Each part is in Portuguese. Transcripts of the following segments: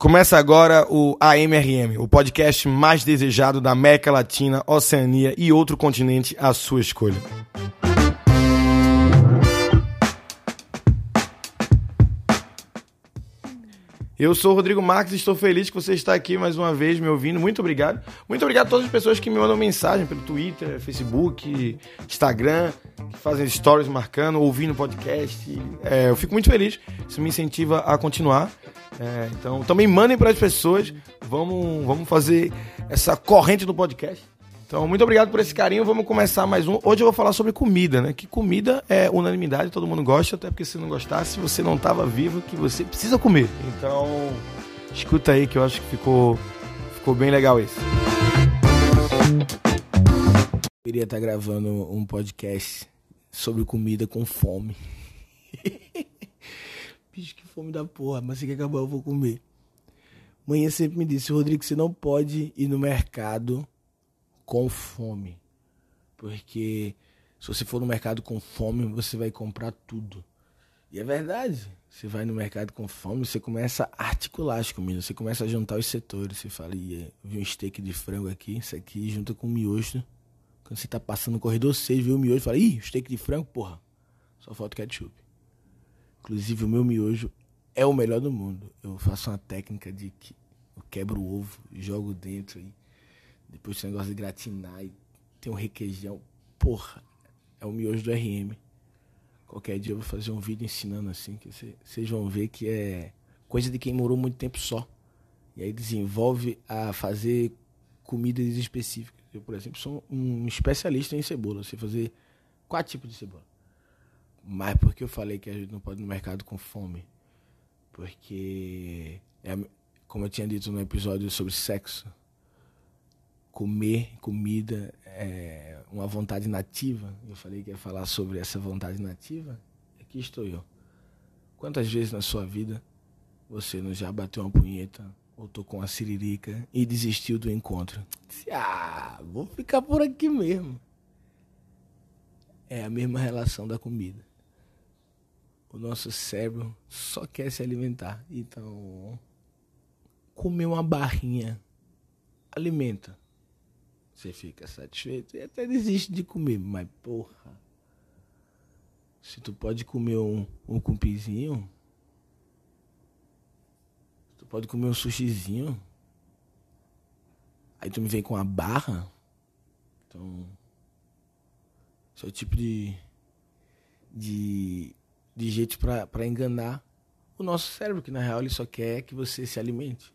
Começa agora o AMRM, o podcast mais desejado da América Latina, Oceania e outro continente à sua escolha. Eu sou o Rodrigo Marques e estou feliz que você está aqui mais uma vez me ouvindo. Muito obrigado. Muito obrigado a todas as pessoas que me mandam mensagem pelo Twitter, Facebook, Instagram, que fazem stories marcando, ouvindo podcast. É, eu fico muito feliz. Isso me incentiva a continuar. É, então, também mandem para as pessoas. Vamos, vamos fazer essa corrente do podcast. Então, muito obrigado por esse carinho. Vamos começar mais um. Hoje eu vou falar sobre comida, né? Que comida é unanimidade, todo mundo gosta, até porque se não gostasse, você não estava vivo, que você precisa comer. Então, escuta aí que eu acho que ficou, ficou bem legal isso. Eu queria estar gravando um podcast sobre comida com fome. Bicho, que fome da porra, mas se que acabar eu vou comer. Manhã sempre me disse, Rodrigo, você não pode ir no mercado com fome. Porque se você for no mercado com fome, você vai comprar tudo. E é verdade. Você vai no mercado com fome, você começa a articular as comidas, você começa a juntar os setores. Você fala, e vi um steak de frango aqui, isso aqui junta com miojo. Quando você tá passando no corredor, você vê o miojo e fala, ih, steak de frango, porra. Só falta ketchup. Inclusive, o meu miojo é o melhor do mundo. Eu faço uma técnica de que eu quebro o ovo, jogo dentro e depois esse negócio de gratinar e tem um requeijão. Porra, é o miojo do RM. Qualquer dia eu vou fazer um vídeo ensinando assim, que vocês vão ver que é coisa de quem morou muito tempo só. E aí desenvolve a fazer comidas específicas. Eu, por exemplo, sou um especialista em cebola. Sei fazer quatro tipos de cebola. Mas por que eu falei que a gente não pode ir no mercado com fome? Porque, é, como eu tinha dito no episódio sobre sexo, comer comida é uma vontade nativa. Eu falei que ia falar sobre essa vontade nativa. Aqui estou eu. Quantas vezes na sua vida você não já bateu uma punheta ou tocou uma siririca e desistiu do encontro? Ah, vou ficar por aqui mesmo. É a mesma relação da comida. O nosso cérebro só quer se alimentar. Então, comer uma barrinha alimenta você fica satisfeito e até desiste de comer. Mas, porra, se tu pode comer um, um cumpizinho, tu pode comer um sushizinho, aí tu me vem com uma barra, então, esse é o tipo de, de, de jeito para enganar o nosso cérebro, que na real ele só quer que você se alimente.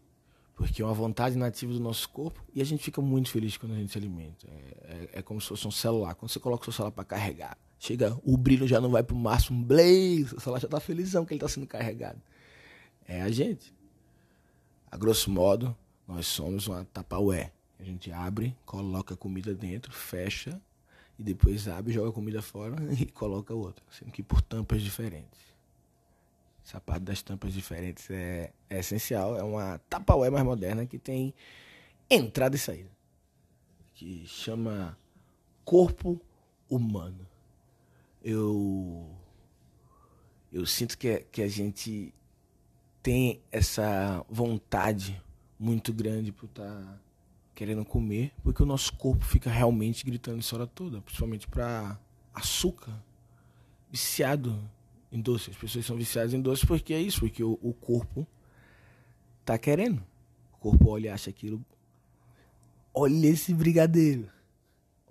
Porque é uma vontade nativa do nosso corpo e a gente fica muito feliz quando a gente se alimenta. É, é, é como se fosse um celular. Quando você coloca o seu celular para carregar, chega, o brilho já não vai pro máximo, blaze, o celular já tá felizão que ele tá sendo carregado. É a gente. A grosso modo, nós somos uma tapaué. A gente abre, coloca a comida dentro, fecha e depois abre, joga a comida fora e coloca outra, sendo que por tampas diferentes. Essa parte das tampas diferentes é, é essencial. É uma Tupperware mais moderna que tem entrada e saída. Que chama Corpo Humano. Eu, eu sinto que, que a gente tem essa vontade muito grande por estar tá querendo comer, porque o nosso corpo fica realmente gritando isso hora toda, principalmente para açúcar, viciado em doce. As pessoas são viciadas em doce porque é isso, porque o, o corpo tá querendo. O corpo olha e acha aquilo. Olha esse brigadeiro.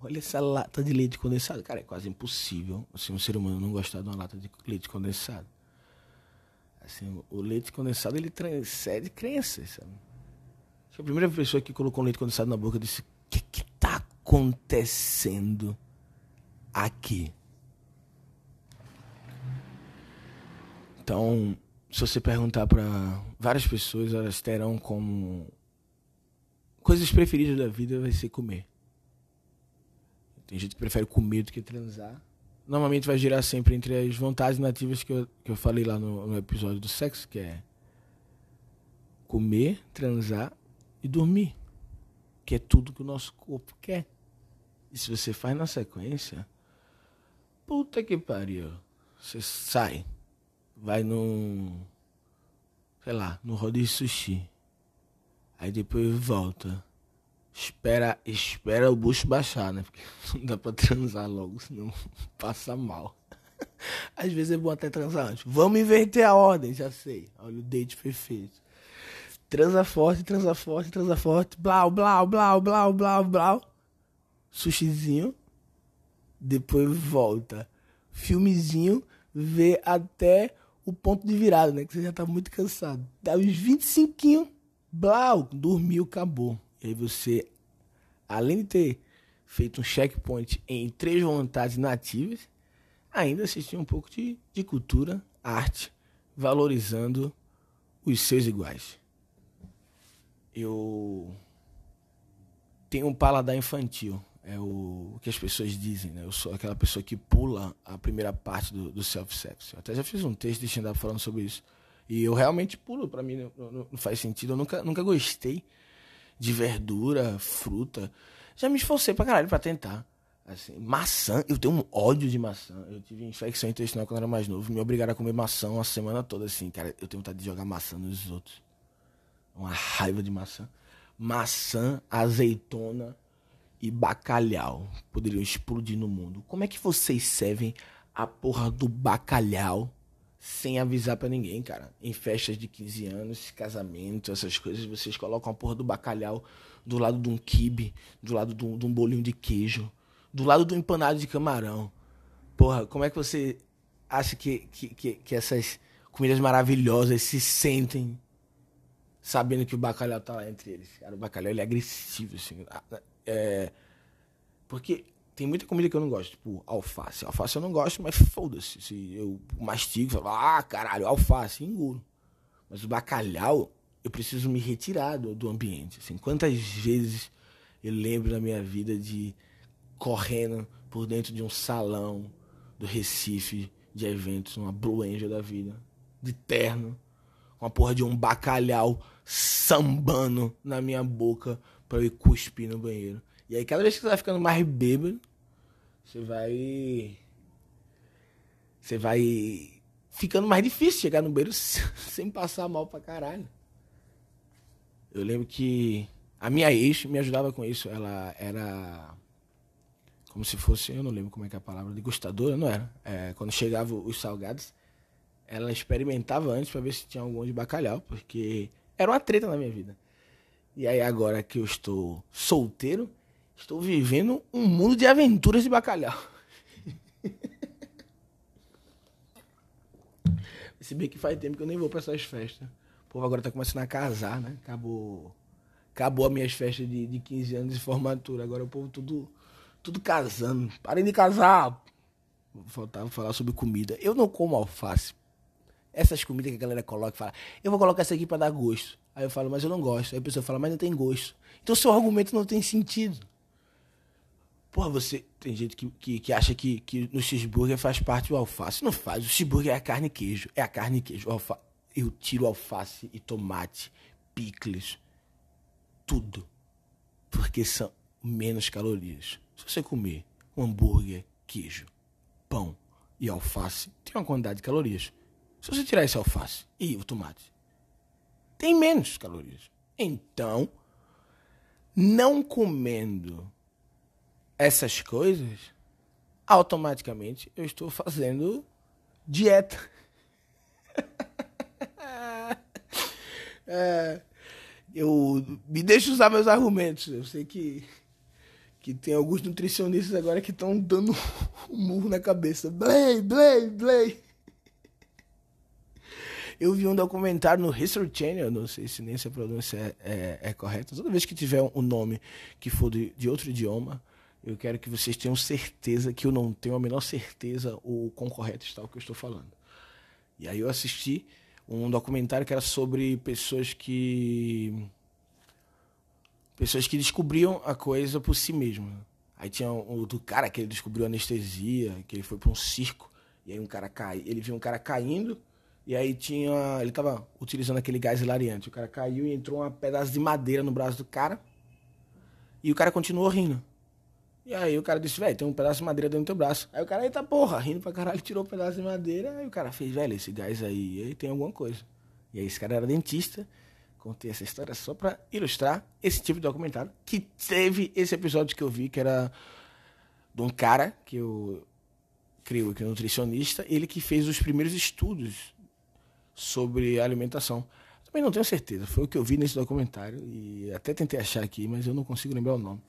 Olha essa lata de leite condensado. Cara, é quase impossível assim, um ser humano não gostar de uma lata de leite condensado. Assim, o leite condensado ele transcende crenças, sabe? A primeira pessoa que colocou leite condensado na boca disse: O que, que tá acontecendo aqui? Então, se você perguntar para várias pessoas, elas terão como coisas preferidas da vida vai ser comer. Tem gente que prefere comer do que transar. Normalmente vai girar sempre entre as vontades nativas que eu, que eu falei lá no, no episódio do sexo, que é comer, transar e dormir. Que é tudo que o nosso corpo quer. E se você faz na sequência, puta que pariu. Você sai vai num. sei lá, no rodízio sushi. Aí depois volta. Espera, espera o bucho baixar, né? Porque não dá pra transar logo, senão passa mal. Às vezes é bom até transar antes. Vamos inverter a ordem, já sei. Olha o date perfeito. Transa forte, transa forte, transa forte. Blau, blau, blau, blau, blau, blau. Sushizinho. Depois volta. Filmezinho. Vê até o ponto de virada, né? Que você já tá muito cansado. Dá uns 25. Blau. Dormiu, acabou. E aí você, além de ter feito um checkpoint em três vontades nativas, ainda assistiu um pouco de, de cultura, arte, valorizando os seus iguais. Eu tenho um paladar infantil, é o, que as pessoas dizem, né? Eu sou aquela pessoa que pula a primeira parte do, do self-sex. Até já fiz um texto de stand-up falando sobre isso. E eu realmente pulo, para mim não, não, não, faz sentido. Eu nunca, nunca gostei de verdura, fruta. Já me esforcei pra caralho pra tentar. Assim, maçã, eu tenho um ódio de maçã. Eu tive infecção intestinal quando eu era mais novo. Me obrigaram a comer maçã a semana toda, assim, cara. Eu tenho vontade de jogar maçã nos outros. Uma raiva de maçã. Maçã, azeitona e bacalhau poderiam explodir no mundo. Como é que vocês servem a porra do bacalhau sem avisar para ninguém, cara. Em festas de 15 anos, casamento, essas coisas, vocês colocam a porra do bacalhau do lado de um quibe, do lado de um, de um bolinho de queijo, do lado do empanado de camarão. Porra, como é que você acha que, que, que, que essas comidas maravilhosas se sentem sabendo que o bacalhau tá lá entre eles? Cara, o bacalhau ele é agressivo, assim. É, porque tem muita comida que eu não gosto, tipo alface. Alface eu não gosto, mas foda-se. Se eu mastigo, falo, ah, caralho, alface, engulo. Mas o bacalhau, eu preciso me retirar do, do ambiente. Assim, quantas vezes eu lembro na minha vida de correndo por dentro de um salão do Recife de eventos, uma Blue Angel da vida, de terno, com a porra de um bacalhau sambando na minha boca para eu ir cuspir no banheiro. E aí, cada vez que você vai ficando mais bêbado, você vai. Você vai ficando mais difícil chegar no banheiro sem passar mal pra caralho. Eu lembro que a minha ex me ajudava com isso. Ela era. Como se fosse, eu não lembro como é que é a palavra, degustadora, não era? É, quando chegavam os salgados, ela experimentava antes para ver se tinha algum de bacalhau, porque era uma treta na minha vida. E aí agora que eu estou solteiro, Estou vivendo um mundo de aventuras de bacalhau. Se bem que faz tempo que eu nem vou para essas festas. O povo agora tá começando a casar, né? Acabou, acabou as minhas festas de, de 15 anos de formatura. Agora o povo tudo, tudo casando. Parem de casar. Faltava falar sobre comida. Eu não como alface. Essas comidas que a galera coloca e fala, eu vou colocar essa aqui para dar gosto. Aí eu falo, mas eu não gosto. Aí a pessoa fala, mas não tem gosto. Então seu argumento não tem sentido. Porra, você. Tem gente que, que, que, acha que, que no cheeseburger faz parte o alface. Não faz. O cheeseburger é a carne e queijo. É a carne e queijo. Alfa... Eu tiro alface e tomate, picles, tudo. Porque são menos calorias. Se você comer um hambúrguer, queijo, pão e alface, tem uma quantidade de calorias. Se você tirar esse alface e o tomate, tem menos calorias. Então, não comendo essas coisas, automaticamente eu estou fazendo dieta. é, eu me deixo usar meus argumentos. Eu sei que que tem alguns nutricionistas agora que estão dando um murro na cabeça. Blay, Blay, Blay. Eu vi um documentário no History Channel, não sei se nem se a pronúncia é, é, é correta. Toda vez que tiver um nome que for de, de outro idioma, eu quero que vocês tenham certeza que eu não tenho a menor certeza o quão correto está o que eu estou falando. E aí eu assisti um documentário que era sobre pessoas que pessoas que descobriam a coisa por si mesmo. Aí tinha o do cara que ele descobriu anestesia, que ele foi para um circo e aí um cara cai, ele viu um cara caindo e aí tinha, ele estava utilizando aquele gás hilariante. O cara caiu e entrou um pedaço de madeira no braço do cara. E o cara continuou rindo. E aí o cara disse, velho, tem um pedaço de madeira dentro do teu braço. Aí o cara, eita porra, rindo pra caralho, tirou o um pedaço de madeira. Aí o cara fez, velho, esse gás aí, aí tem alguma coisa. E aí esse cara era dentista, contei essa história só para ilustrar esse tipo de documentário que teve esse episódio que eu vi, que era de um cara que eu creio que é nutricionista, ele que fez os primeiros estudos sobre alimentação. Também não tenho certeza, foi o que eu vi nesse documentário e até tentei achar aqui, mas eu não consigo lembrar o nome.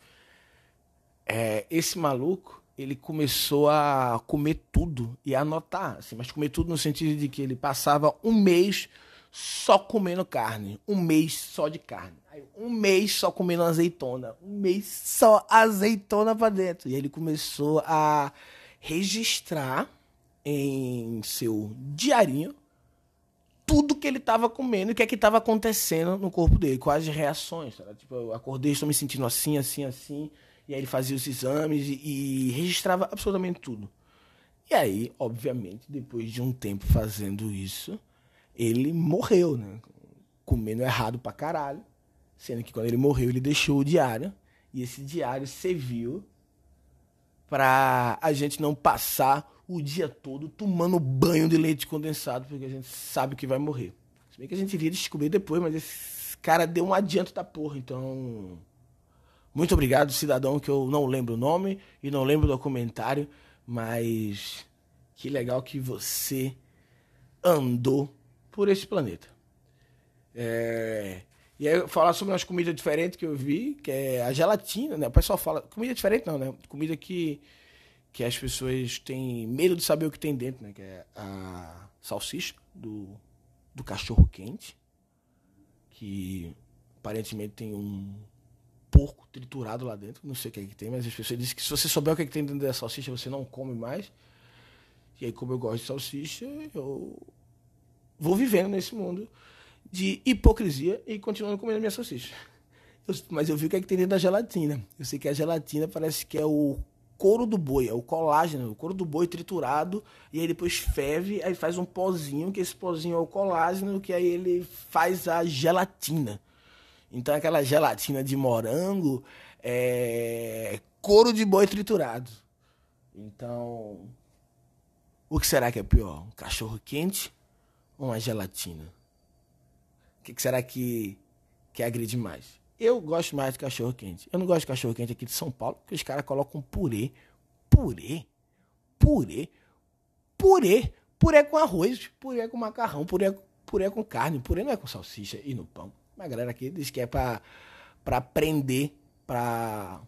É, esse maluco, ele começou a comer tudo e a anotar, assim, mas comer tudo no sentido de que ele passava um mês só comendo carne, um mês só de carne, um mês só comendo azeitona, um mês só azeitona para dentro. E ele começou a registrar em seu diarinho tudo que ele estava comendo e o que é que estava acontecendo no corpo dele, quais as reações. Sabe? Tipo, eu acordei, estou me sentindo assim, assim, assim. E aí ele fazia os exames e, e registrava absolutamente tudo. E aí, obviamente, depois de um tempo fazendo isso, ele morreu, né? Comendo errado pra caralho. Sendo que quando ele morreu, ele deixou o diário. E esse diário serviu para a gente não passar o dia todo tomando banho de leite condensado, porque a gente sabe que vai morrer. Se bem que a gente iria descobrir depois, mas esse cara deu um adianto da porra, então. Muito obrigado, cidadão, que eu não lembro o nome e não lembro o documentário, mas que legal que você andou por esse planeta. É... E aí falar sobre umas comidas diferentes que eu vi, que é a gelatina, né? O pessoal fala, comida diferente não, né? Comida que, que as pessoas têm medo de saber o que tem dentro, né? Que é a salsicha do, do cachorro quente, que aparentemente tem um porco triturado lá dentro, não sei o que é que tem, mas as pessoas dizem que se você souber o que, é que tem dentro da salsicha, você não come mais. E aí, como eu gosto de salsicha, eu vou vivendo nesse mundo de hipocrisia e continuando comendo minha salsicha. Eu, mas eu vi o que, é que tem dentro da gelatina. Eu sei que a gelatina parece que é o couro do boi, é o colágeno, o couro do boi triturado, e aí depois ferve, aí faz um pozinho, que esse pozinho é o colágeno, que aí ele faz a gelatina. Então aquela gelatina de morango é couro de boi triturado. Então, o que será que é pior? Um cachorro quente ou uma gelatina? Que, que será que, que agride mais? Eu gosto mais de cachorro quente. Eu não gosto de cachorro quente aqui de São Paulo, porque os caras colocam purê. Purê? Purê? Purê? Purê com arroz, purê com macarrão, purê, purê com carne. Purê não é com salsicha e no pão. Mas a galera aqui diz que é pra, pra prender, pra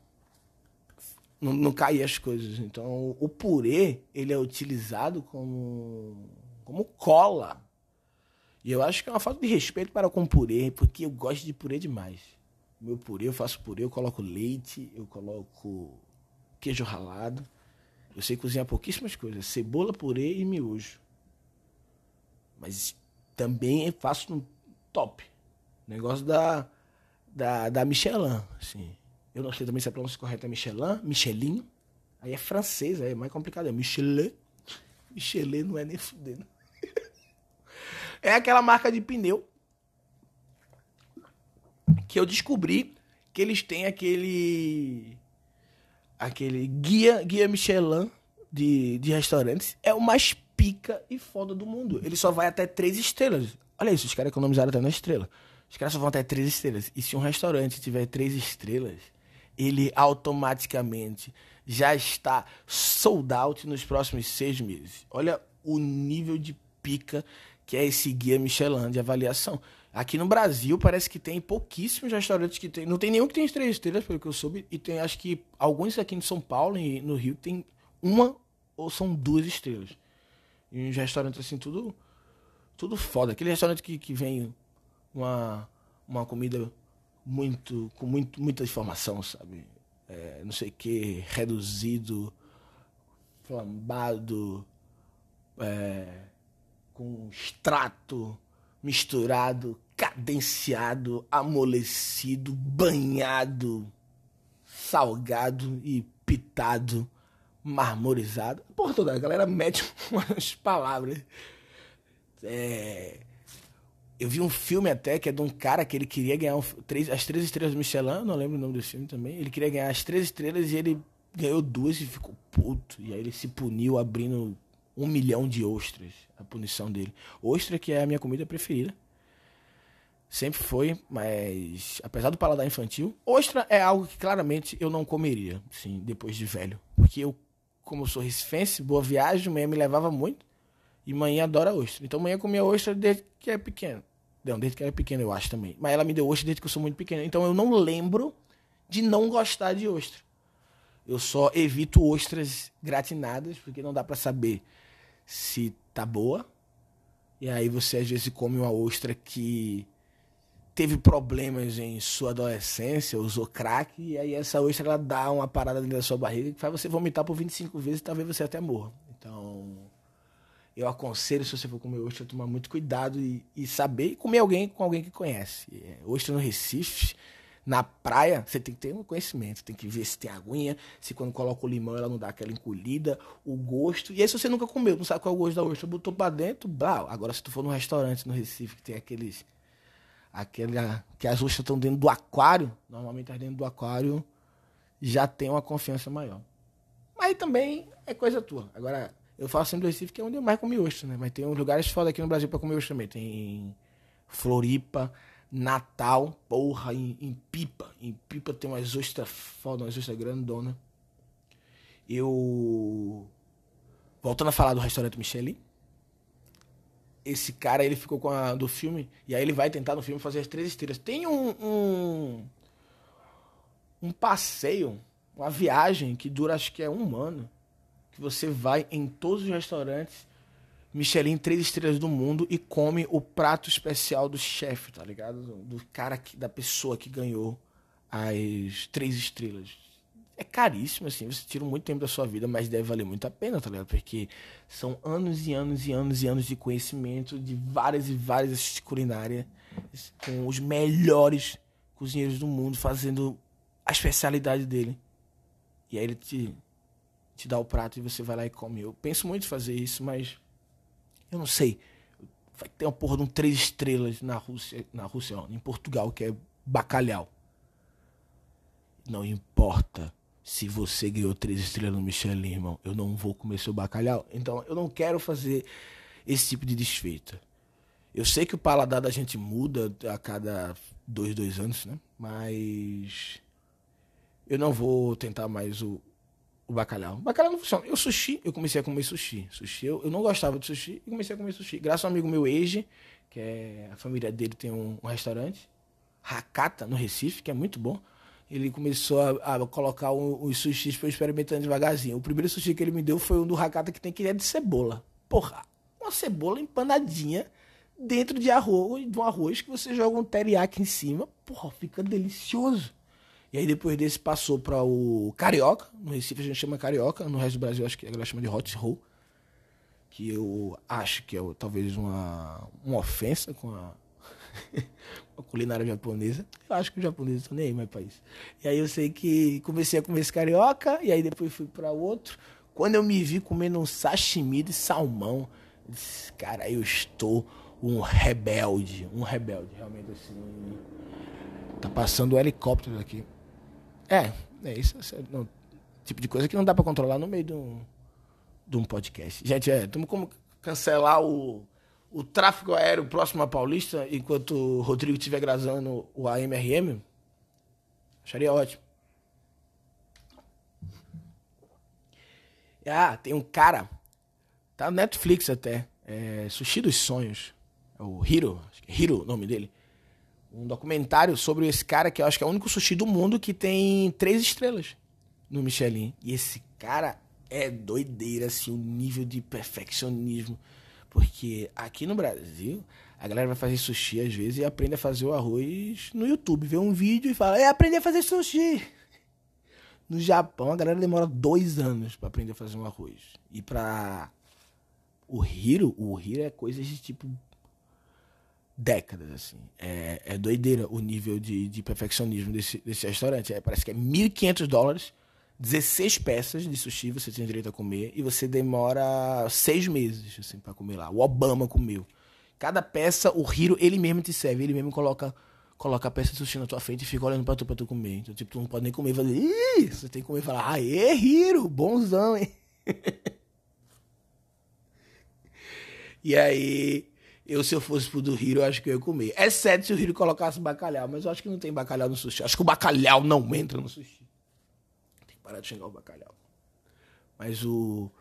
não, não cair as coisas. Então, o purê, ele é utilizado como, como cola e eu acho que é uma falta de respeito para com purê, porque eu gosto de purê demais. Meu purê, eu faço purê, eu coloco leite, eu coloco queijo ralado. Eu sei cozinhar pouquíssimas coisas, cebola, purê e miojo. Mas também faço no top. Negócio da, da, da Michelin, assim. Eu não sei também se a pronúncia correta é Michelin, Michelin. Aí é francês, aí é mais complicado, é Michelin. Michelin não é nem fudendo. É aquela marca de pneu que eu descobri que eles têm aquele aquele guia guia Michelin de, de restaurantes é o mais pica e foda do mundo. Ele só vai até três estrelas. Olha isso, os caras economizaram até na estrela. Os caras só vão até três estrelas. E se um restaurante tiver três estrelas, ele automaticamente já está sold out nos próximos seis meses. Olha o nível de pica que é esse guia Michelin de avaliação. Aqui no Brasil parece que tem pouquíssimos restaurantes que tem. Não tem nenhum que tem três estrelas, pelo que eu soube. E tem acho que alguns aqui em São Paulo e no Rio tem uma ou são duas estrelas. E uns restaurantes assim, tudo. Tudo foda. Aquele restaurante que, que vem uma, uma comida muito. com muito, muita informação, sabe? É, não sei o que, reduzido, flambado. É, com extrato misturado, cadenciado, amolecido, banhado, salgado e pitado, marmorizado. Porra toda, a galera mete umas palavras. É... Eu vi um filme até que é de um cara que ele queria ganhar um, três, as três estrelas do Michelin, não lembro o nome desse filme também. Ele queria ganhar as três estrelas e ele ganhou duas e ficou puto. E aí ele se puniu abrindo um milhão de ostras, a punição dele. Ostra que é a minha comida preferida. Sempre foi, mas apesar do paladar infantil, ostra é algo que claramente eu não comeria, sim, depois de velho. Porque eu, como eu sou recifense, boa viagem, manhã me levava muito. E mãe adora ostra. Então mãe comia ostra desde que é pequeno. Não, desde que era pequeno eu acho também. Mas ela me deu ostra desde que eu sou muito pequeno. Então eu não lembro de não gostar de ostra. Eu só evito ostras gratinadas, porque não dá para saber se tá boa. E aí você às vezes come uma ostra que teve problemas em sua adolescência, usou crack, e aí essa ostra ela dá uma parada dentro da sua barriga que faz você vomitar por 25 vezes e talvez você até morra. Então, eu aconselho, se você for comer ostra, tomar muito cuidado e, e saber e comer alguém com alguém que conhece. É, ostra no Recife, na praia, você tem que ter um conhecimento, tem que ver se tem aguinha, se quando coloca o limão ela não dá aquela encolhida, o gosto. E aí se você nunca comeu, não sabe qual é o gosto da ostra, botou pra dentro, blá. Agora se tu for num restaurante no Recife que tem aqueles aquela que as ostras estão dentro do aquário, normalmente as dentro do aquário já tem uma confiança maior. Mas também é coisa tua. Agora, eu falo sempre do Recife que é onde eu mais comi ostra, né? Mas tem uns lugares foda aqui no Brasil para comer ostra também. Tem Floripa, Natal, porra, em, em, Pipa. Em Pipa tem umas ostras foda, umas ostras grandona. Eu. Voltando a falar do restaurante Michelin. Esse cara, ele ficou com a do filme. E aí ele vai tentar no filme fazer as três estrelas. Tem um. Um, um passeio, uma viagem que dura acho que é um ano. Que você vai em todos os restaurantes Michelin três estrelas do mundo e come o prato especial do chefe, tá ligado? Do cara que, da pessoa que ganhou as três estrelas. É caríssimo, assim, você tira muito tempo da sua vida, mas deve valer muito a pena, tá ligado? Porque são anos e anos e anos e anos de conhecimento de várias e várias culinárias com os melhores cozinheiros do mundo fazendo a especialidade dele. E aí ele te, te dá o prato e você vai lá e come. Eu penso muito em fazer isso, mas eu não sei. Vai ter uma porra de um três estrelas na Rússia, na Rússia, ó, em Portugal, que é bacalhau. Não importa se você ganhou três estrelas no Michelin, irmão. Eu não vou comer seu bacalhau. Então, eu não quero fazer esse tipo de desfeita. Eu sei que o paladar da gente muda a cada dois, dois anos, né? Mas eu não vou tentar mais o, o bacalhau. O bacalhau não funciona. Eu sushi, eu comecei a comer sushi. Sushi, eu, eu não gostava de sushi e comecei a comer sushi. Graças a um amigo meu, Eiji, que é a família dele tem um, um restaurante, Hakata, no Recife, que é muito bom. Ele começou a, a colocar os sushis para eu experimentando devagarzinho. O primeiro sushi que ele me deu foi um do Hakata que tem que é de cebola. Porra, uma cebola empanadinha dentro de arroz, de um arroz que você joga um teriyaki em cima. Porra, fica delicioso. E aí depois desse passou para o Carioca. No Recife a gente chama Carioca. No resto do Brasil acho que a galera chama de Hot Roll. Que eu acho que é talvez uma, uma ofensa com a, a culinária japonesa. Eu acho que os japoneses estão nem aí mais isso. E aí eu sei que comecei a comer esse carioca. E aí depois fui para outro. Quando eu me vi comendo um sashimi de salmão, eu disse, cara, eu estou um rebelde. Um rebelde, realmente assim. Tá passando um helicóptero aqui. É, é isso. É, não, tipo de coisa que não dá para controlar no meio de um, de um podcast. Gente, é, temos como cancelar o, o tráfego aéreo próximo à Paulista enquanto o Rodrigo estiver gravando o AMRM? Acharia ótimo. Ah, tem um cara, tá no Netflix até, é, Sushi dos Sonhos, é o Hiro, acho que é Hiro o nome dele um documentário sobre esse cara que eu acho que é o único sushi do mundo que tem três estrelas no Michelin. E esse cara é doideira, assim, o nível de perfeccionismo. Porque aqui no Brasil, a galera vai fazer sushi às vezes e aprende a fazer o arroz no YouTube. Vê um vídeo e fala, é aprender a fazer sushi. No Japão, a galera demora dois anos para aprender a fazer um arroz. E pra o Hiro, o Hiro é coisa de tipo décadas, assim. É, é doideira o nível de, de perfeccionismo desse, desse restaurante. É, parece que é 1.500 dólares, 16 peças de sushi você tem direito a comer e você demora seis meses, assim, para comer lá. O Obama comeu. Cada peça, o Hiro, ele mesmo te serve, ele mesmo coloca coloca a peça de sushi na tua frente e fica olhando pra tu, pra tu comer. Então, tipo, tu não pode nem comer e fazer, Ih! você tem que comer e falar, aê, Hiro, bonzão, hein? e aí, Eu, se eu fosse pro do Hiro, eu acho que eu ia comer. Exceto se o Hiro colocasse bacalhau, mas eu acho que não tem bacalhau no sushi. Acho que o bacalhau não entra no sushi. Tem que parar de xingar o bacalhau. Mas o,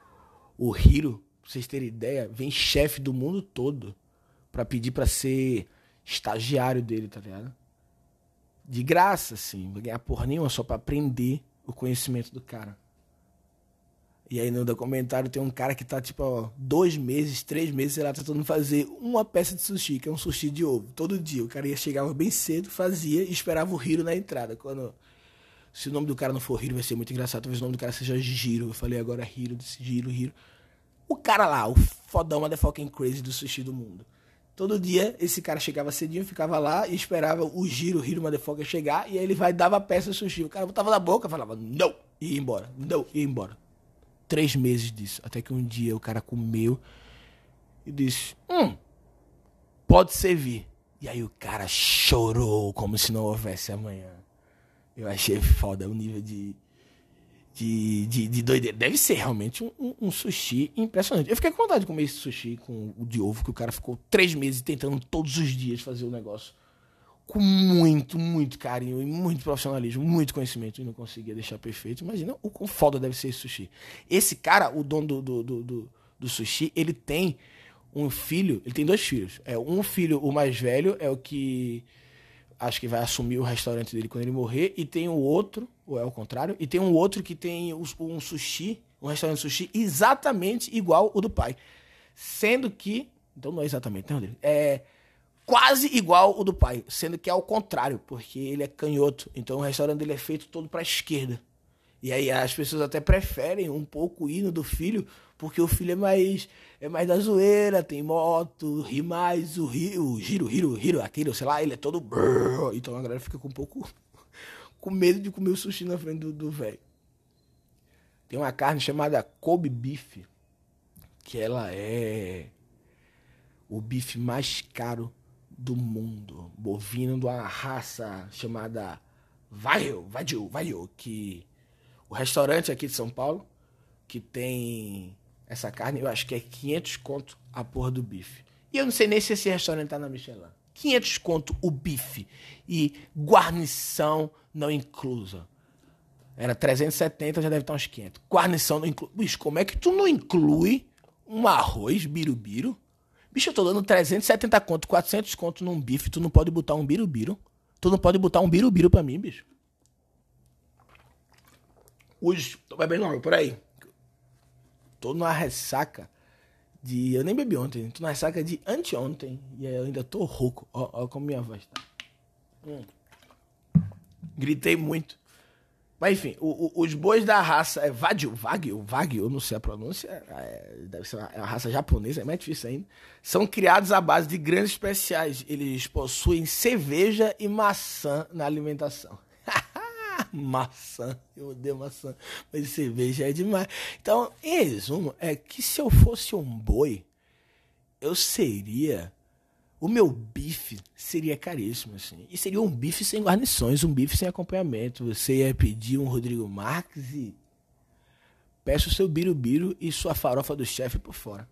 o Hiro, pra vocês terem ideia, vem chefe do mundo todo pra pedir pra ser estagiário dele, tá ligado? De graça, assim. Não ganhar porra nenhuma, só pra aprender o conhecimento do cara. E aí no documentário tem um cara que tá, tipo, ó, dois meses, três meses, sei lá, tentando fazer uma peça de sushi, que é um sushi de ovo. Todo dia. O cara ia chegava bem cedo, fazia e esperava o Hiro na entrada. Quando. Se o nome do cara não for Hiro, vai ser muito engraçado. Talvez o nome do cara seja Giro. Eu falei agora Hiro, desse Giro, Hiro. O cara lá, o fodão motherfucking crazy do sushi do mundo. Todo dia esse cara chegava cedinho, ficava lá e esperava o Giro, o Hiro Motherfucker chegar. E aí ele vai dava a peça de sushi. O cara botava na boca, falava não, e ia embora. Não, e ia embora três meses disso. Até que um dia o cara comeu e disse: Hum, pode servir. E aí o cara chorou como se não houvesse amanhã. Eu achei foda o nível de, de, de, de doideira. Deve ser realmente um, um, sushi impressionante. Eu fiquei com vontade de comer esse sushi com o de ovo, que o cara ficou três meses tentando todos os dias fazer o negócio com muito, muito carinho e muito profissionalismo, muito conhecimento e não conseguia deixar perfeito. Imagina o quão foda deve ser esse sushi. Esse cara, o dono do, do, do, do, do sushi, ele tem um filho, ele tem dois filhos. É um filho, o mais velho, é o que acho que vai assumir o restaurante dele quando ele morrer, e tem o outro, ou é o contrário, e tem um outro que tem um sushi, um restaurante sushi exatamente igual o do pai. Sendo que, então não é exatamente, não, é quase igual o do pai, sendo que é ao contrário, porque ele é canhoto, então o restaurante dele é feito todo para a esquerda. E aí as pessoas até preferem um pouco o hino do filho, porque o filho é mais é mais da zoeira, tem moto, ri mais, o, ri, o giro, giro, giro, aquilo, sei lá, ele é todo brrr, então a galera fica com um pouco com medo de comer o sushi na frente do velho. Tem uma carne chamada Kobe Beef, que ela é o bife mais caro do mundo, bovino de uma raça chamada Vaio, Vaio, Vaio, que o restaurante aqui de São Paulo, que tem essa carne, eu acho que é 500 conto a porra do bife. E eu não sei nem se esse restaurante tá na Michelin. 500 conto o bife e guarnição não inclusa. Era 370, já deve estar uns 500. Guarnição não inclui. Bicho, como é que tu não inclui um arroz birubiru? Bicho, eu tô dando 370 conto, 400 conto num bife, tu não pode botar um birubiru. Tu não pode botar um birubiru pra mim, bicho. Hoje, tô bebendo água, por aí. Tô numa ressaca de... Eu nem bebi ontem, tô numa ressaca de anteontem. E eu ainda tô rouco. Ó, ó como minha voz tá. Hum. Gritei muito. Mas enfim, o, o, os bois da raça é Wagyu, Wagyu, Wagyu, não sei a pronúncia, é, deve ser uma, é uma raça japonesa, é mais difícil ainda. São criados à base de grandes especiais. Eles possuem cerveja e maçã na alimentação. maçã, eu odeio maçã, mas cerveja é demais. Então, em resumo, é que se eu fosse um boi, eu seria o meu bife seria caríssimo, assim. E seria um bife sem guarnições, um bife sem acompanhamento. Você ia pedir um Rodrigo Marques e. Peça o seu birubiru e sua farofa do chefe por fora.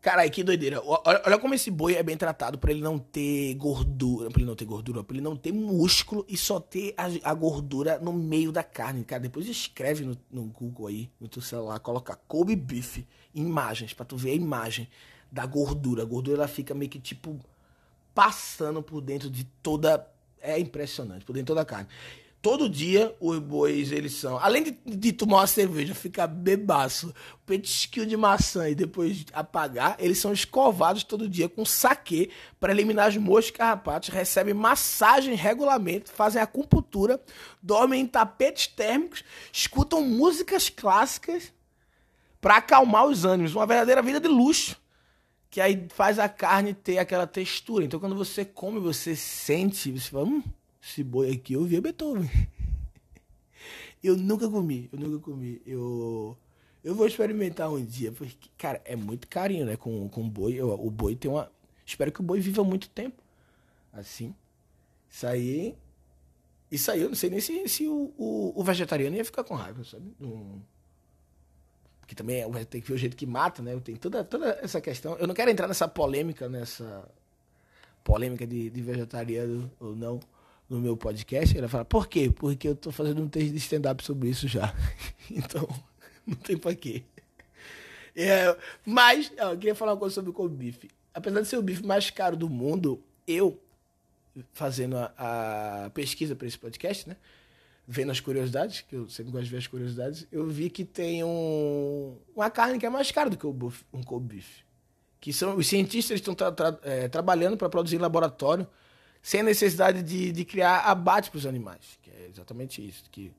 Caralho, que doideira. Olha, olha, como esse boi é bem tratado para ele não ter gordura. Pra ele não ter gordura, pra ele não ter músculo e só ter a, a gordura no meio da carne. Cara, depois escreve no, no Google aí, no teu celular, coloca Kobe Beef, imagens, para tu ver a imagem da gordura. A gordura ela fica meio que tipo passando por dentro de toda. É impressionante, por dentro de toda a carne. Todo dia os bois, eles são. Além de, de tomar uma cerveja, ficar bebaço, petisquinho de maçã e depois apagar, eles são escovados todo dia com saque para eliminar as moscas carrapatos, recebem massagem regularmente, fazem acupuntura, dormem em tapetes térmicos, escutam músicas clássicas para acalmar os ânimos. Uma verdadeira vida de luxo que aí faz a carne ter aquela textura. Então quando você come, você sente, você fala, hum, esse boi aqui eu vi a Beethoven. eu nunca comi, eu nunca comi. Eu eu vou experimentar um dia, porque cara, é muito carinho, né, com com boi. Eu, o boi tem uma espero que o boi viva muito tempo. Assim. Isso aí isso aí eu não sei nem se, se o, o, o vegetariano ia ficar com raiva, sabe? Que também é, tem que ver o jeito que mata, né? Tem toda, toda essa questão. Eu não quero entrar nessa polêmica, nessa polêmica de, de vegetariano ou não no meu podcast. Ela fala, por quê? Porque eu tô fazendo um texto de stand-up sobre isso já. então, não tem pra quê. É, mas, ó, eu queria falar uma coisa sobre o Kobe Beef. Apesar de ser o bife mais caro do mundo, eu, fazendo a, a pesquisa para esse podcast, né? Vendo as curiosidades, que eu sempre gosto de ver as curiosidades, eu vi que tem um, uma carne que é mais cara do que o buff, um Kobe Beef. Que são, os cientistas estão tra, tra, é, trabalhando para produzir em laboratório sem a necessidade de, de criar abate para os animais. Que é exatamente isso. Que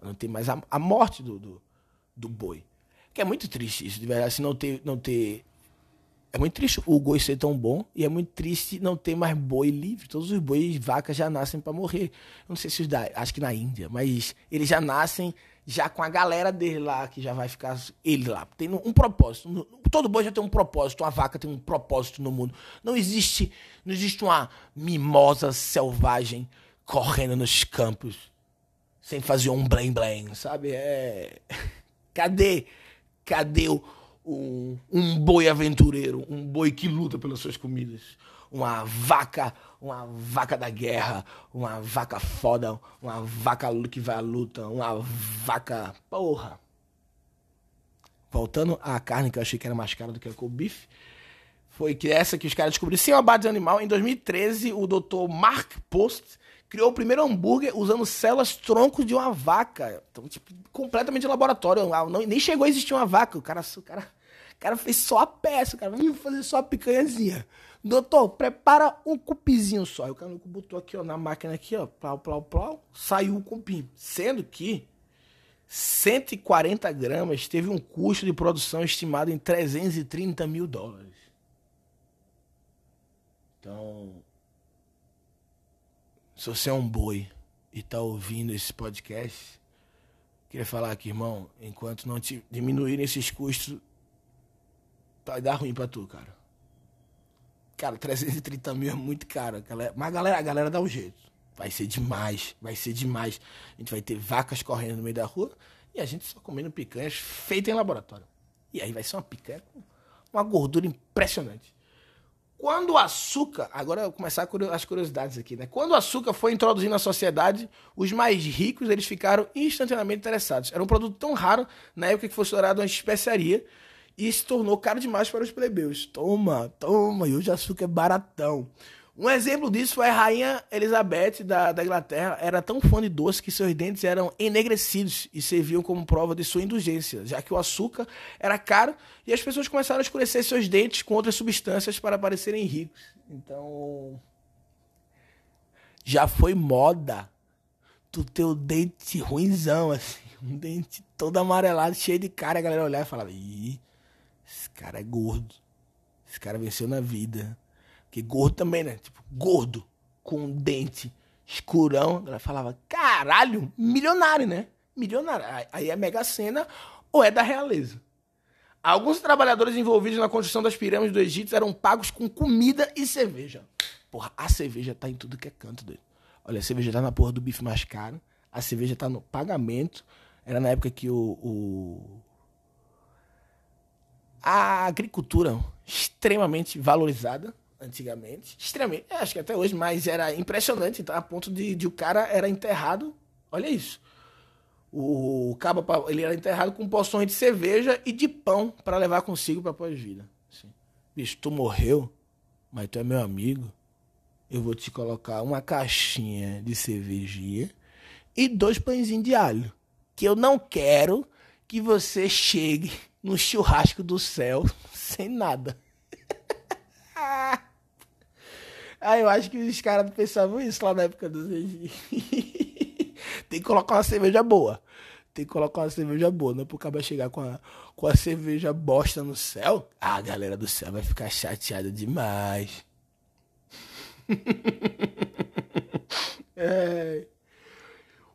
não tem mais a, a morte do, do, do boi. Que é muito triste isso, de verdade, assim, não ter, não ter. É muito triste o boi ser tão bom e é muito triste não ter mais boi livre. Todos os bois vacas já nascem para morrer. Eu não sei se da. Acho que na Índia, mas eles já nascem já com a galera dele lá, que já vai ficar ele lá. Tem um propósito. Todo boi já tem um propósito, a vaca tem um propósito no mundo. Não existe, não existe uma mimosa selvagem correndo nos campos sem fazer um blém blém, sabe? É cadê Cadê o, um, um boi aventureiro, um boi que luta pelas suas comidas? Uma vaca, uma vaca da guerra, uma vaca foda, uma vaca que vai à luta, uma vaca. Porra! Voltando à carne que eu achei que era mais cara do que a bife, foi que essa que os caras descobriram sem o abate de animal. Em 2013, o Dr. Mark Post criou o primeiro hambúrguer usando células troncos de uma vaca. Então, tipo, completamente laboratório. Não, nem chegou a existir uma vaca. O cara, o cara, o cara fez só a peça. O cara vai fazer só a picanhazinha. Doutor, prepara um cupizinho só. Aí o cara botou aqui, ó, na máquina aqui, ó, plau, plau, plau, saiu o cupim. Sendo que 140 gramas teve um custo de produção estimado em 330 mil dólares. Então, se você é um boi e tá ouvindo esse podcast, queria falar aqui, irmão, enquanto não te diminuírem esses custos, vai dar ruim pra tu, cara. Cara, 330 mil é muito caro. Mas a galera, a galera dá um jeito. Vai ser demais, vai ser demais. A gente vai ter vacas correndo no meio da rua e a gente só comendo picanhas feitas em laboratório. E aí vai ser uma picanha com uma gordura impressionante. Quando o açúcar, agora eu começar as curiosidades aqui, né? Quando o açúcar foi introduzido na sociedade, os mais ricos eles ficaram instantaneamente interessados. Era um produto tão raro na época que foi estourado uma especiaria e se tornou caro demais para os plebeus. Toma, toma, e o açúcar é baratão. Um exemplo disso foi a rainha Elizabeth da, da Inglaterra. Era tão fã de doce que seus dentes eram enegrecidos e serviam como prova de sua indulgência, já que o açúcar era caro e as pessoas começaram a escurecer seus dentes com outras substâncias para parecerem ricos. Então. Já foi moda tu ter o dente ruimzão, assim. Um dente todo amarelado, cheio de cara. A galera olhar e falava: Ih, esse cara é gordo. Esse cara venceu na vida. Que gordo também, né? Tipo, gordo, com um dente escurão. Ela falava, caralho, milionário, né? Milionário. Aí é Mega Sena ou é da realeza. Alguns trabalhadores envolvidos na construção das pirâmides do Egito eram pagos com comida e cerveja. Porra, a cerveja tá em tudo que é canto dele. Olha, a cerveja tá na porra do bife mais caro. A cerveja tá no pagamento. Era na época que o, o... a agricultura extremamente valorizada antigamente. Extremamente. Acho que até hoje, mas era impressionante, tá? A ponto de, de o cara era enterrado. Olha isso. O, cabo ele era enterrado com poções de cerveja e de pão para levar consigo para pós-vida. Assim. Bicho, tu morreu, mas tu é meu amigo. Eu vou te colocar uma caixinha de cervejinha e dois pãezinhos de alho. Que eu não quero que você chegue no churrasco do céu sem nada. Ah, eu acho que os caras pensavam isso lá na época dos Tem que colocar uma cerveja boa. Tem que colocar uma cerveja boa, não é pro chegar com a, com a cerveja bosta no céu. Ah, a galera do céu vai ficar chateada demais. é.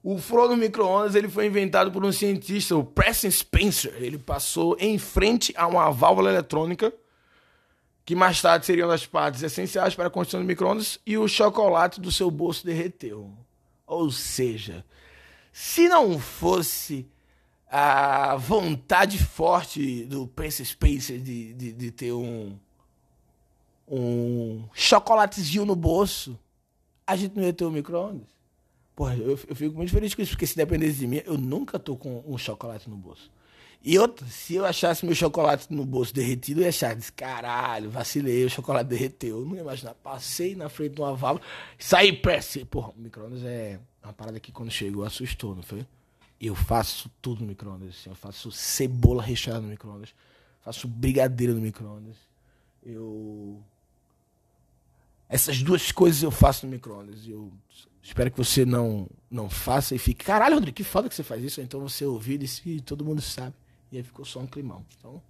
O forno micro-ondas ele foi inventado por um cientista, o Preston Spencer. Ele passou em frente a uma válvula eletrônica que mais tarde seriam as partes essenciais para a construção do microondas, e o chocolate do seu bolso derreteu. Ou seja, se não fosse a vontade forte do Prince Spencer de, de, de ter um, um chocolatezinho no bolso, a gente não ia ter o micro-ondas. Porra, eu, eu fico muito feliz com isso, porque se dependesse de mim, eu nunca tô com um chocolate no bolso. E outra, se eu achasse meu chocolate no bolso derretido, eu ia achar, disse, caralho, vacilei, o chocolate derreteu. Eu não ia imaginar. Passei na frente de uma válvula, saí pressa. Porra, o micro-ondas é uma parada que quando chegou assustou, não foi? Eu faço tudo no micro-ondas. Assim, eu faço cebola recheada no micro-ondas. Faço brigadeiro no micro-ondas. Eu. Essas duas coisas eu faço no micro-ondas. Eu espero que você não, não faça e fique. Caralho, Rodrigo, que foda que você faz isso. Então você ouvir e disse, todo mundo sabe. E aí ficou só um climão. Então,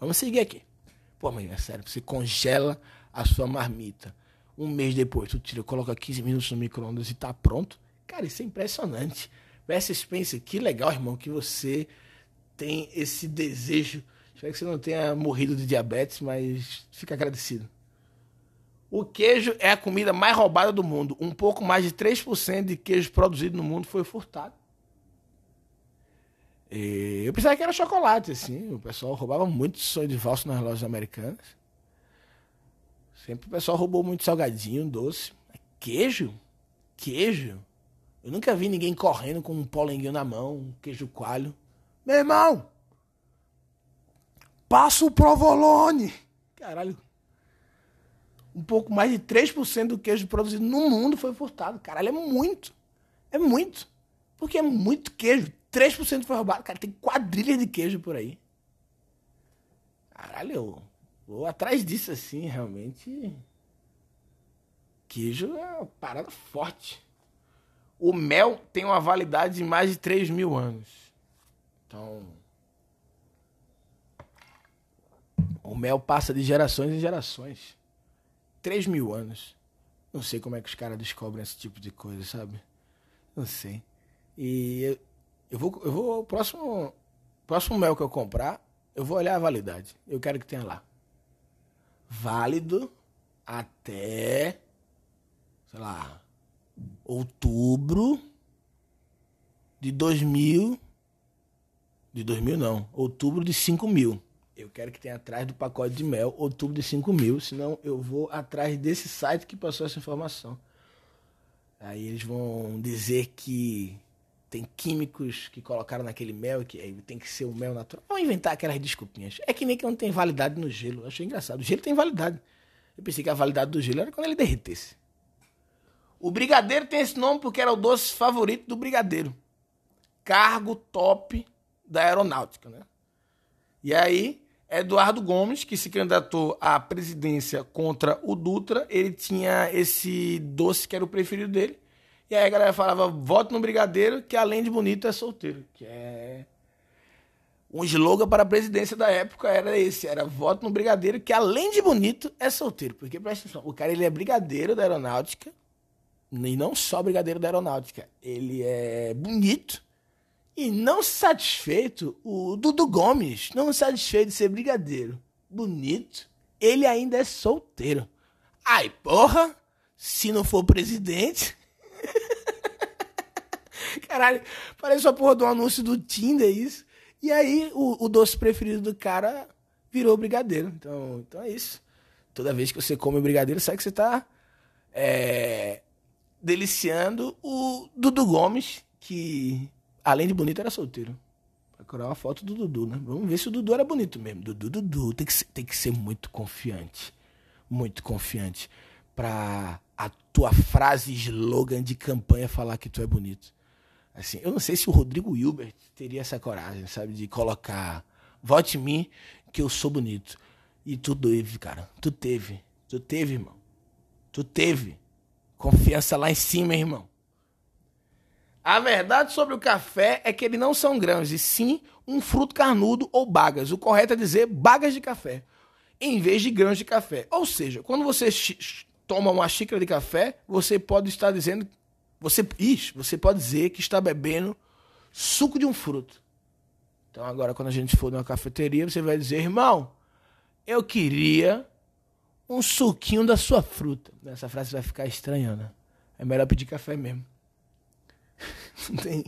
vamos seguir aqui. Pô, mas é sério, você congela a sua marmita. Um mês depois, tu tira, coloca 15 minutos no micro-ondas e tá pronto. Cara, isso é impressionante. Versus Spencer, que legal, irmão, que você tem esse desejo. Espero que você não tenha morrido de diabetes, mas fica agradecido. O queijo é a comida mais roubada do mundo. Um pouco mais de 3% de queijo produzido no mundo foi furtado. E eu pensava que era chocolate, assim. O pessoal roubava muito sonho de valsa nas lojas americanas. Sempre o pessoal roubou muito salgadinho, doce. Queijo? Queijo? Eu nunca vi ninguém correndo com um polenguinho na mão, um queijo coalho. Meu irmão! Passa o provolone! Caralho. Um pouco mais de 3% do queijo produzido no mundo foi furtado. Caralho, é muito. É muito. Porque é muito queijo. 3% foi roubado. Cara, tem quadrilhas de queijo por aí. Caralho, eu vou atrás disso assim, realmente. Queijo é uma parada forte. O mel tem uma validade de mais de 3 mil anos. Então. O mel passa de gerações em gerações. 3 mil anos. Não sei como é que os caras descobrem esse tipo de coisa, sabe? Não sei. E eu vou, eu vou, próximo, próximo mel que eu comprar, eu vou olhar a validade. Eu quero que tenha lá. Válido até, sei lá, outubro de 2000. De 2000 não, outubro de 5 mil. Eu quero que tenha atrás do pacote de mel, outubro de 5 mil, senão eu vou atrás desse site que passou essa informação. Aí eles vão dizer que tem químicos que colocaram naquele mel que tem que ser o mel natural. Vão inventar aquelas desculpinhas. É que nem que não tem validade no gelo. Achei engraçado. O gelo tem validade. Eu pensei que a validade do gelo era quando ele derretesse. O brigadeiro tem esse nome porque era o doce favorito do brigadeiro. Cargo top da aeronáutica, né? E aí, Eduardo Gomes, que se candidatou à presidência contra o Dutra, ele tinha esse doce que era o preferido dele. E aí a galera falava, voto no Brigadeiro, que além de bonito é solteiro. Que é. Um slogan para a presidência da época era esse: era voto no Brigadeiro, que além de bonito é solteiro. Porque, presta atenção, o cara ele é brigadeiro da aeronáutica. E não só brigadeiro da aeronáutica. Ele é bonito. E não satisfeito, o Dudu Gomes, não satisfeito de ser brigadeiro, bonito, ele ainda é solteiro. Ai, porra, se não for presidente, Caralho, parece uma porra de um anúncio do Tinder, isso. E aí, o, o doce preferido do cara virou brigadeiro. Então, então é isso. Toda vez que você come brigadeiro, sabe que você tá é, deliciando o Dudu Gomes, que além de bonito era solteiro. Procurar uma foto do Dudu, né? Vamos ver se o Dudu era bonito mesmo. Dudu, Dudu. Tem que ser, tem que ser muito confiante. Muito confiante. Pra a tua frase slogan de campanha falar que tu é bonito. Assim, eu não sei se o Rodrigo Hilbert teria essa coragem, sabe, de colocar vote em mim que eu sou bonito. E tu teve, cara. Tu teve. Tu teve, irmão. Tu teve. Confiança lá em cima, irmão. A verdade sobre o café é que eles não são grãos, e sim um fruto carnudo ou bagas. O correto é dizer bagas de café, em vez de grãos de café. Ou seja, quando você toma uma xícara de café, você pode estar dizendo. Você, isso, você pode dizer que está bebendo suco de um fruto. Então agora, quando a gente for numa cafeteria, você vai dizer, irmão, eu queria um suquinho da sua fruta. Essa frase vai ficar estranha, né? É melhor pedir café mesmo. Tem.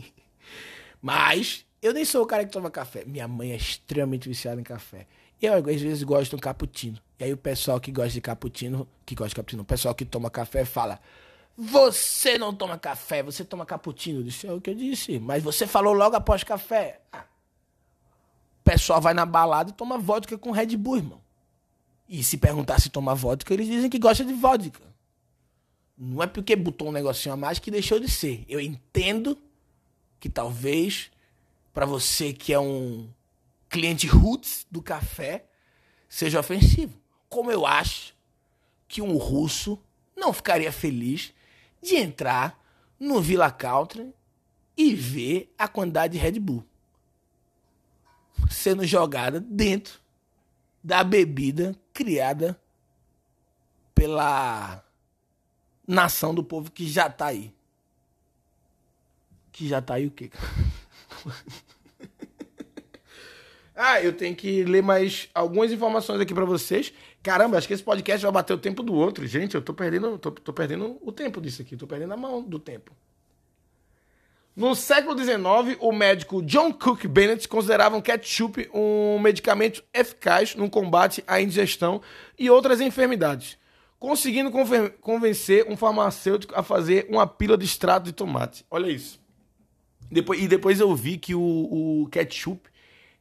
Mas Eu nem sou o cara que toma café. Minha mãe é extremamente viciada em café. Eu, às vezes, gosto de um cappuccino. E aí o pessoal que gosta de cappuccino, que gosta de cappuccino, o pessoal que toma café fala: Você não toma café, você toma cappuccino. Eu disse: É o que eu disse, mas você falou logo após café. Ah. O pessoal vai na balada e toma vodka com Red Bull, irmão. E se perguntar se toma vodka, eles dizem que gosta de vodka. Não é porque botou um negocinho a mais que deixou de ser. Eu entendo que talvez para você que é um cliente roots do café seja ofensivo. Como eu acho que um russo não ficaria feliz de entrar no Villa Country e ver a quantidade de Red Bull sendo jogada dentro da bebida criada pela nação do povo que já tá aí. Que já tá aí o quê? ah, eu tenho que ler mais algumas informações aqui para vocês. Caramba, acho que esse podcast vai bater o tempo do outro. Gente, eu tô perdendo, tô, tô perdendo o tempo disso aqui. Tô perdendo a mão do tempo. No século XIX, o médico John Cook Bennett considerava o ketchup um medicamento eficaz no combate à indigestão e outras enfermidades, conseguindo convencer um farmacêutico a fazer uma pílula de extrato de tomate. Olha isso. Depois, e depois eu vi que o, o ketchup,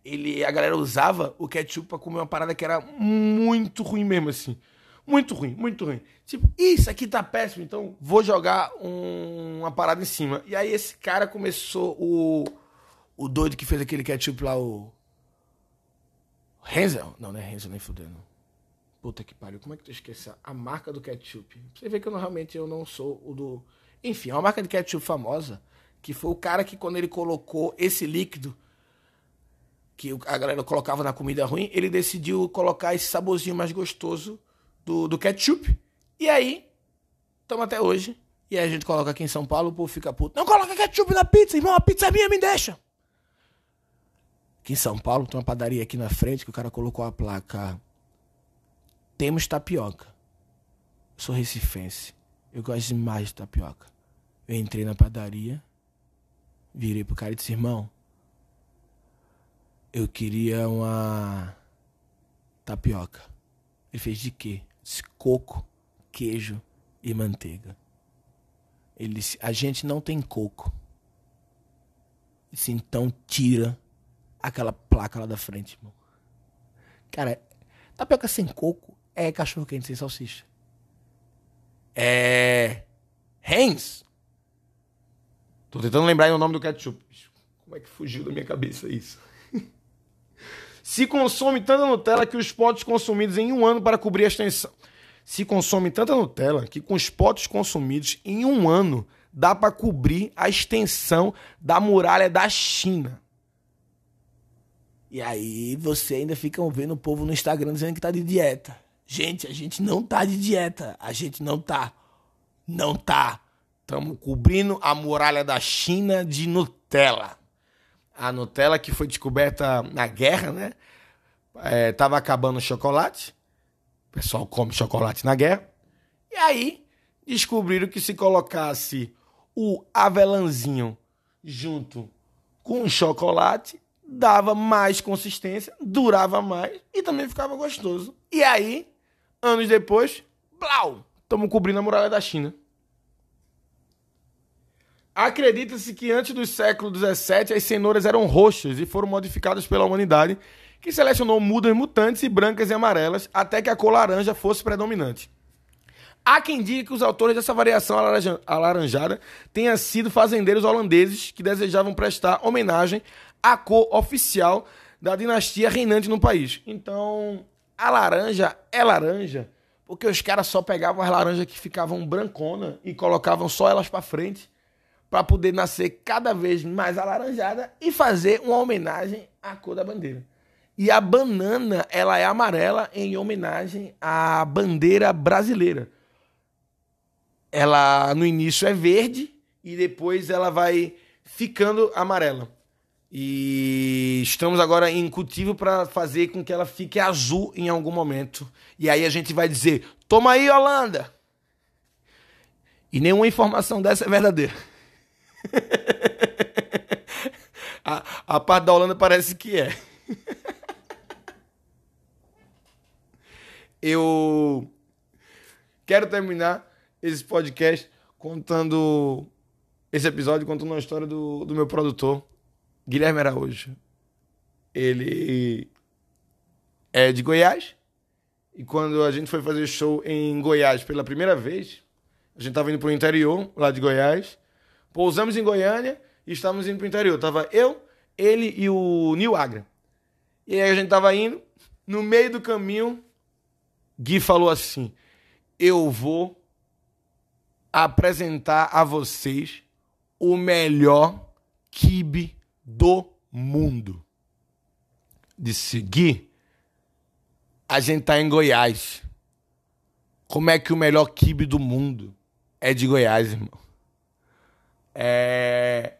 ele, a galera usava o ketchup para comer uma parada que era muito ruim mesmo, assim. Muito ruim, muito ruim. Tipo, isso aqui tá péssimo, então vou jogar um, uma parada em cima. E aí esse cara começou, o, o doido que fez aquele ketchup lá, o. Renzel? Não, não é Renzel nem fudendo. Puta que pariu, como é que tu esquece a marca do ketchup? Pra você ver que eu normalmente eu não sou o do. Enfim, é uma marca de ketchup famosa, que foi o cara que quando ele colocou esse líquido que a galera colocava na comida ruim, ele decidiu colocar esse saborzinho mais gostoso do, do ketchup. E aí, estamos até hoje. E aí a gente coloca aqui em São Paulo, o povo fica puto. Não coloca ketchup na pizza, irmão, a pizza é minha, me deixa. Aqui em São Paulo tem uma padaria aqui na frente que o cara colocou a placa. Temos tapioca. Eu sou recifense. Eu gosto demais de tapioca. Eu entrei na padaria, virei pro cara e disse, irmão, eu queria uma tapioca. Ele fez de quê? Disse, coco queijo e manteiga. Ele disse: A gente não tem coco. Disse, então tira aquela placa lá da frente, irmão. Cara, tapioca sem coco é cachorro quente sem salsicha. É. Heinz. Tô tentando lembrar o nome do ketchup. Como é que fugiu da minha cabeça isso? Se consome tanta Nutella que os potes consumidos em um ano para cobrir a extensão se consome tanta Nutella que com os potes consumidos em um ano dá para cobrir a extensão da muralha da China. E aí você ainda fica vendo o povo no Instagram dizendo que tá de dieta. Gente, a gente não tá de dieta. A gente não tá. Não tá. Estamos cobrindo a muralha da China de Nutella. A Nutella que foi descoberta na guerra, né? É, tava acabando o chocolate. O pessoal come chocolate na guerra. E aí descobriram que se colocasse o avelãzinho junto com o chocolate, dava mais consistência, durava mais e também ficava gostoso. E aí, anos depois, blau, estamos cobrindo a muralha da China. Acredita-se que antes do século XVII as cenouras eram roxas e foram modificadas pela humanidade que selecionou mudas mutantes e brancas e amarelas até que a cor laranja fosse predominante. Há quem diga que os autores dessa variação alaranjada tenham sido fazendeiros holandeses que desejavam prestar homenagem à cor oficial da dinastia reinante no país. Então, a laranja é laranja porque os caras só pegavam as laranjas que ficavam brancona e colocavam só elas para frente para poder nascer cada vez mais alaranjada e fazer uma homenagem à cor da bandeira. E a banana, ela é amarela em homenagem à bandeira brasileira. Ela no início é verde e depois ela vai ficando amarela. E estamos agora em cultivo para fazer com que ela fique azul em algum momento. E aí a gente vai dizer: "Toma aí, Holanda". E nenhuma informação dessa é verdadeira. a, A parte da Holanda parece que é. Eu quero terminar esse podcast contando. Esse episódio contando uma história do, do meu produtor, Guilherme Araújo. Ele é de Goiás. E quando a gente foi fazer show em Goiás pela primeira vez, a gente tava indo pro interior, lá de Goiás. Pousamos em Goiânia e estávamos indo pro interior. Tava eu, ele e o Nil Agra. E aí a gente tava indo, no meio do caminho, Gui falou assim: Eu vou apresentar a vocês o melhor kibe do mundo. Disse, Gui, a gente tá em Goiás. Como é que o melhor kibe do mundo é de Goiás, irmão? É...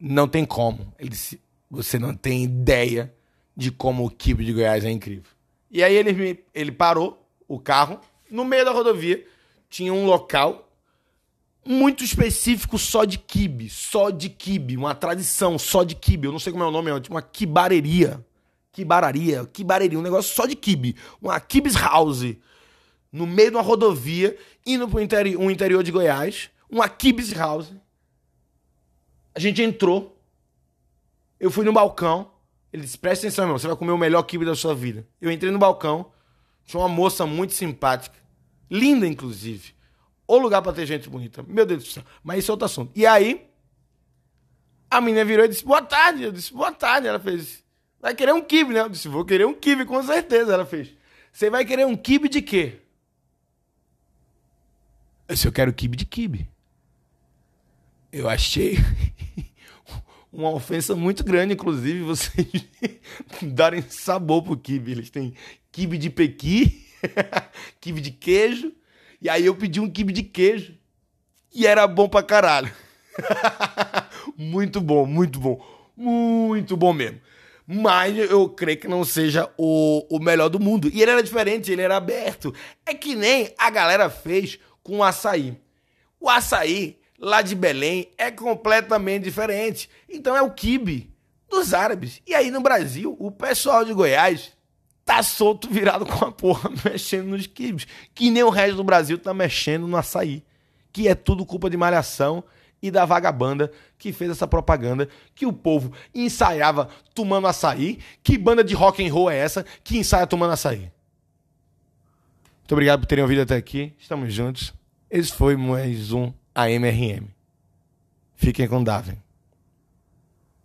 Não tem como. Ele disse, você não tem ideia de como o kibe de Goiás é incrível. E aí ele, me, ele parou o carro no meio da rodovia. Tinha um local muito específico só de kibe, só de kibe, uma tradição só de kibe. Eu não sei como é o nome, é uma kibareria. Kibararia, kibareria, um negócio só de kibe. Uma kibs house no meio de uma rodovia, indo para interi um interior de Goiás, uma kibs house. A gente entrou. Eu fui no balcão. Ele disse: Presta atenção, irmão, você vai comer o melhor kibe da sua vida. Eu entrei no balcão. Tinha uma moça muito simpática, linda, inclusive o lugar para ter gente bonita. Meu Deus do céu. Mas isso é outro assunto. E aí, a menina virou e disse, boa tarde. Eu disse, boa tarde. Ela fez, vai querer um kibe, né? Eu disse, vou querer um kibe, com certeza. Ela fez, você vai querer um kibe de quê? Eu disse, eu quero kibe de kibe. Eu achei uma ofensa muito grande, inclusive, vocês darem sabor pro kibe. Eles têm kibe de pequi, kibe de queijo, e aí eu pedi um quibe de queijo. E era bom pra caralho. muito bom, muito bom. Muito bom mesmo. Mas eu creio que não seja o, o melhor do mundo. E ele era diferente, ele era aberto. É que nem a galera fez com o açaí. O açaí lá de Belém é completamente diferente. Então é o quibe dos árabes. E aí no Brasil, o pessoal de Goiás tá solto virado com a porra, mexendo nos quibes. Que nem o resto do Brasil tá mexendo no açaí. Que é tudo culpa de malhação e da vagabanda que fez essa propaganda que o povo ensaiava tomando açaí. Que banda de rock and roll é essa que ensaia tomando açaí? Muito obrigado por terem ouvido até aqui. Estamos juntos. Esse foi mais um AMRM. Fiquem com Daven.